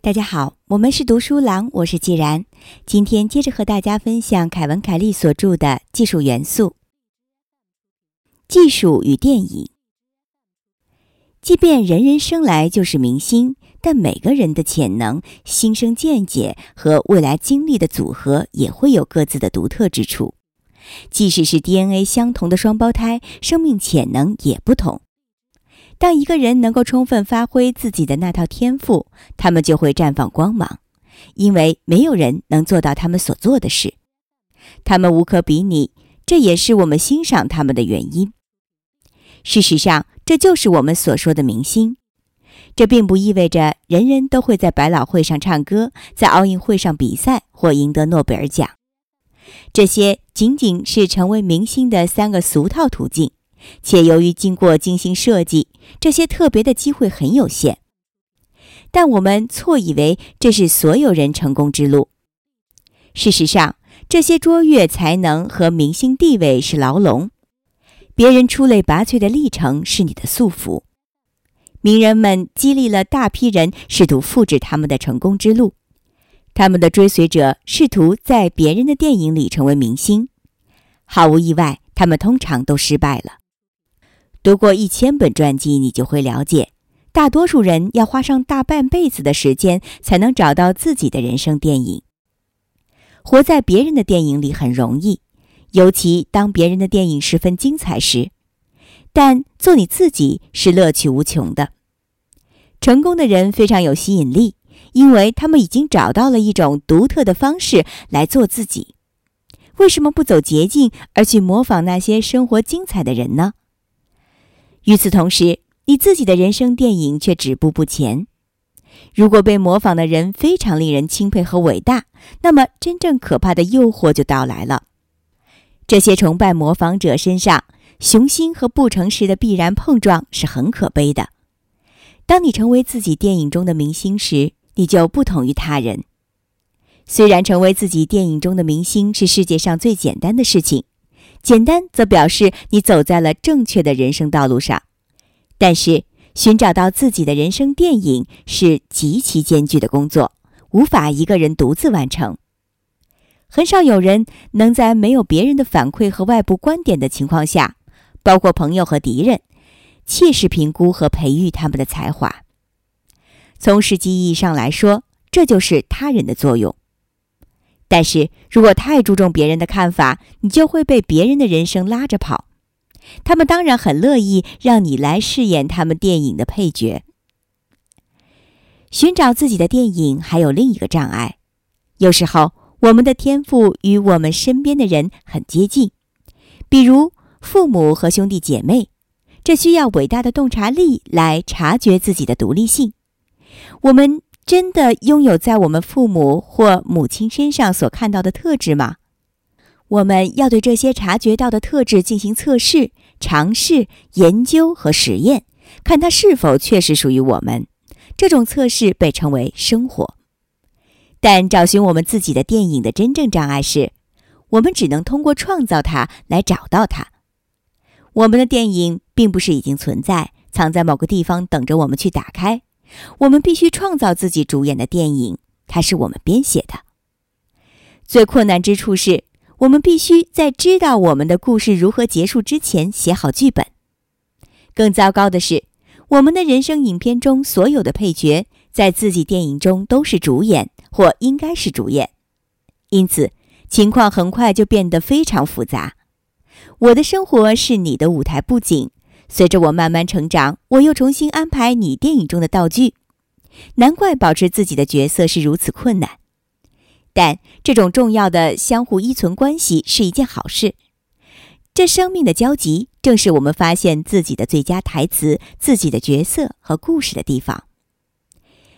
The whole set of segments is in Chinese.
大家好，我们是读书郎，我是既然。今天接着和大家分享凯文·凯利所著的《技术元素：技术与电影》。即便人人生来就是明星，但每个人的潜能、心生见解和未来经历的组合也会有各自的独特之处。即使是 DNA 相同的双胞胎，生命潜能也不同。当一个人能够充分发挥自己的那套天赋，他们就会绽放光芒，因为没有人能做到他们所做的事。他们无可比拟，这也是我们欣赏他们的原因。事实上，这就是我们所说的明星。这并不意味着人人都会在百老汇上唱歌，在奥运会上比赛或赢得诺贝尔奖。这些仅仅是成为明星的三个俗套途径。且由于经过精心设计，这些特别的机会很有限。但我们错以为这是所有人成功之路。事实上，这些卓越才能和明星地位是牢笼，别人出类拔萃的历程是你的束缚。名人们激励了大批人试图复制他们的成功之路，他们的追随者试图在别人的电影里成为明星。毫无意外，他们通常都失败了。读过一千本传记，你就会了解，大多数人要花上大半辈子的时间才能找到自己的人生电影。活在别人的电影里很容易，尤其当别人的电影十分精彩时。但做你自己是乐趣无穷的。成功的人非常有吸引力，因为他们已经找到了一种独特的方式来做自己。为什么不走捷径，而去模仿那些生活精彩的人呢？与此同时，你自己的人生电影却止步不前。如果被模仿的人非常令人钦佩和伟大，那么真正可怕的诱惑就到来了。这些崇拜模仿者身上雄心和不诚实的必然碰撞是很可悲的。当你成为自己电影中的明星时，你就不同于他人。虽然成为自己电影中的明星是世界上最简单的事情。简单则表示你走在了正确的人生道路上，但是寻找到自己的人生电影是极其艰巨的工作，无法一个人独自完成。很少有人能在没有别人的反馈和外部观点的情况下，包括朋友和敌人，切实评估和培育他们的才华。从实际意义上来说，这就是他人的作用。但是如果太注重别人的看法，你就会被别人的人生拉着跑。他们当然很乐意让你来饰演他们电影的配角。寻找自己的电影还有另一个障碍：有时候我们的天赋与我们身边的人很接近，比如父母和兄弟姐妹，这需要伟大的洞察力来察觉自己的独立性。我们。真的拥有在我们父母或母亲身上所看到的特质吗？我们要对这些察觉到的特质进行测试、尝试、研究和实验，看它是否确实属于我们。这种测试被称为生活。但找寻我们自己的电影的真正障碍是，我们只能通过创造它来找到它。我们的电影并不是已经存在，藏在某个地方等着我们去打开。我们必须创造自己主演的电影，它是我们编写的。最困难之处是，我们必须在知道我们的故事如何结束之前写好剧本。更糟糕的是，我们的人生影片中所有的配角在自己电影中都是主演或应该是主演，因此情况很快就变得非常复杂。我的生活是你的舞台布景。随着我慢慢成长，我又重新安排你电影中的道具，难怪保持自己的角色是如此困难。但这种重要的相互依存关系是一件好事。这生命的交集，正是我们发现自己的最佳台词、自己的角色和故事的地方。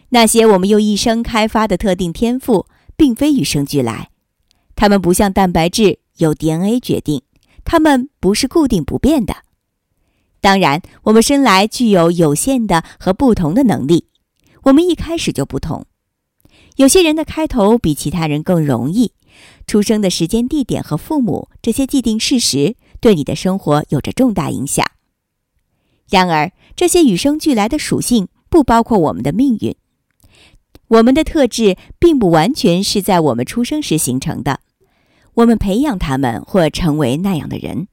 那些我们用一生开发的特定天赋，并非与生俱来，它们不像蛋白质由 DNA 决定，它们不是固定不变的。当然，我们生来具有有限的和不同的能力。我们一开始就不同。有些人的开头比其他人更容易。出生的时间、地点和父母这些既定事实，对你的生活有着重大影响。然而，这些与生俱来的属性不包括我们的命运。我们的特质并不完全是在我们出生时形成的，我们培养他们或成为那样的人。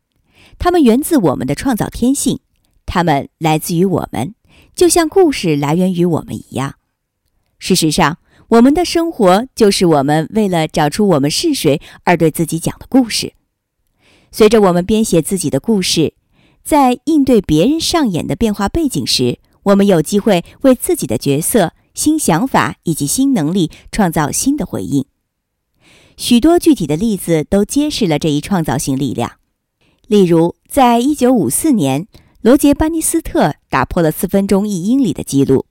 他们源自我们的创造天性，他们来自于我们，就像故事来源于我们一样。事实上，我们的生活就是我们为了找出我们是谁而对自己讲的故事。随着我们编写自己的故事，在应对别人上演的变化背景时，我们有机会为自己的角色、新想法以及新能力创造新的回应。许多具体的例子都揭示了这一创造性力量。例如，在一九五四年，罗杰·班尼斯特打破了四分钟一英里的记录。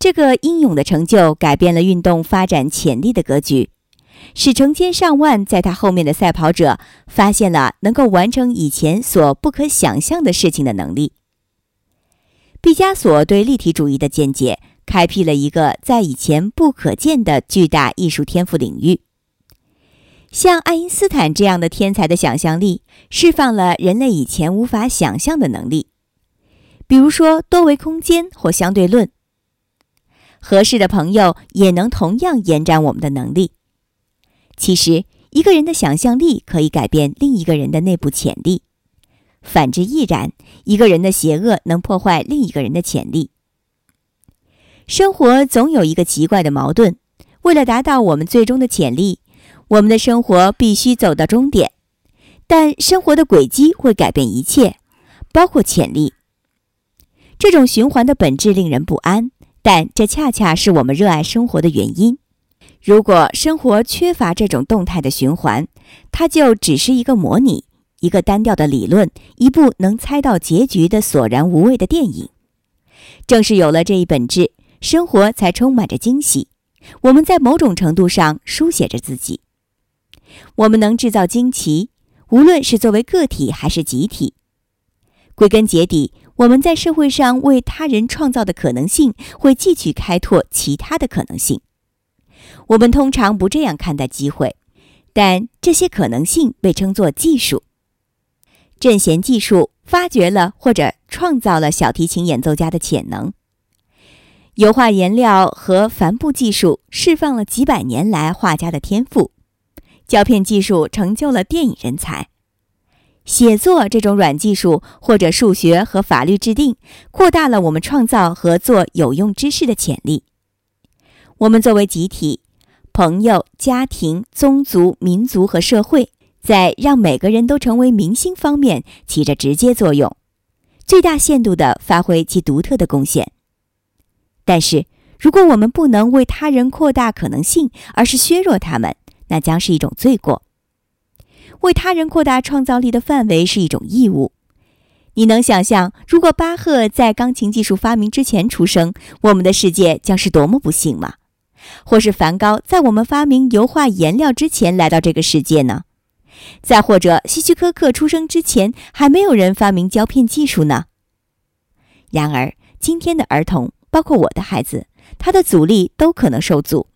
这个英勇的成就改变了运动发展潜力的格局，使成千上万在他后面的赛跑者发现了能够完成以前所不可想象的事情的能力。毕加索对立体主义的见解，开辟了一个在以前不可见的巨大艺术天赋领域。像爱因斯坦这样的天才的想象力，释放了人类以前无法想象的能力，比如说多维空间或相对论。合适的朋友也能同样延展我们的能力。其实，一个人的想象力可以改变另一个人的内部潜力，反之亦然。一个人的邪恶能破坏另一个人的潜力。生活总有一个奇怪的矛盾，为了达到我们最终的潜力。我们的生活必须走到终点，但生活的轨迹会改变一切，包括潜力。这种循环的本质令人不安，但这恰恰是我们热爱生活的原因。如果生活缺乏这种动态的循环，它就只是一个模拟，一个单调的理论，一部能猜到结局的索然无味的电影。正是有了这一本质，生活才充满着惊喜。我们在某种程度上书写着自己。我们能制造惊奇，无论是作为个体还是集体。归根结底，我们在社会上为他人创造的可能性，会继续开拓其他的可能性。我们通常不这样看待机会，但这些可能性被称作技术。正弦技术发掘了或者创造了小提琴演奏家的潜能。油画颜料和帆布技术释放了几百年来画家的天赋。胶片技术成就了电影人才，写作这种软技术或者数学和法律制定，扩大了我们创造和做有用知识的潜力。我们作为集体、朋友、家庭、宗族、民族和社会，在让每个人都成为明星方面起着直接作用，最大限度地发挥其独特的贡献。但是，如果我们不能为他人扩大可能性，而是削弱他们，那将是一种罪过。为他人扩大创造力的范围是一种义务。你能想象，如果巴赫在钢琴技术发明之前出生，我们的世界将是多么不幸吗？或是梵高在我们发明油画颜料之前来到这个世界呢？再或者希区柯克出生之前，还没有人发明胶片技术呢？然而，今天的儿童，包括我的孩子，他的阻力都可能受阻。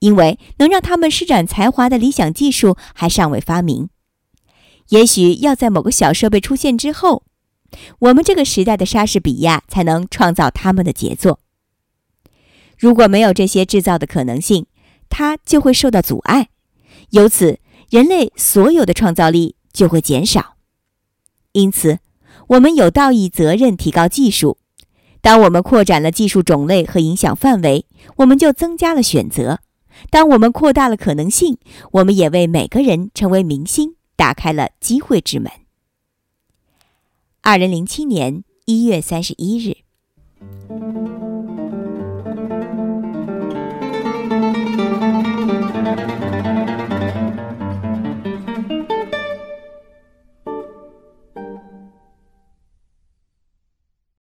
因为能让他们施展才华的理想技术还尚未发明，也许要在某个小设备出现之后，我们这个时代的莎士比亚才能创造他们的杰作。如果没有这些制造的可能性，它就会受到阻碍，由此人类所有的创造力就会减少。因此，我们有道义责任提高技术。当我们扩展了技术种类和影响范围，我们就增加了选择。当我们扩大了可能性，我们也为每个人成为明星打开了机会之门。二零零七年一月三十一日。